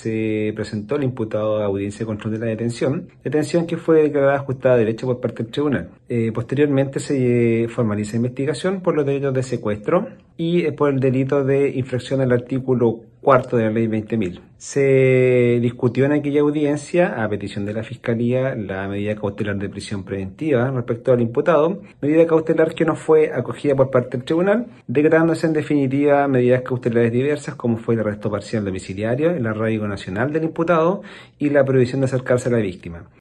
se presentó el imputado a audiencia de control de la detención, detención que fue declarada ajustada a derecho por parte del tribunal. Eh, posteriormente se formaliza investigación por los delitos de secuestro y eh, por el delito de infracción al artículo cuarto de la ley 20.000. Se discutió en aquella audiencia, a petición de la Fiscalía, la medida cautelar de prisión preventiva respecto al imputado, medida cautelar que no fue acogida por parte del tribunal, declarándose en definitiva medidas cautelares diversas como fue el arresto parcial domiciliario, el arraigo nacional del imputado y la prohibición de acercarse a la víctima.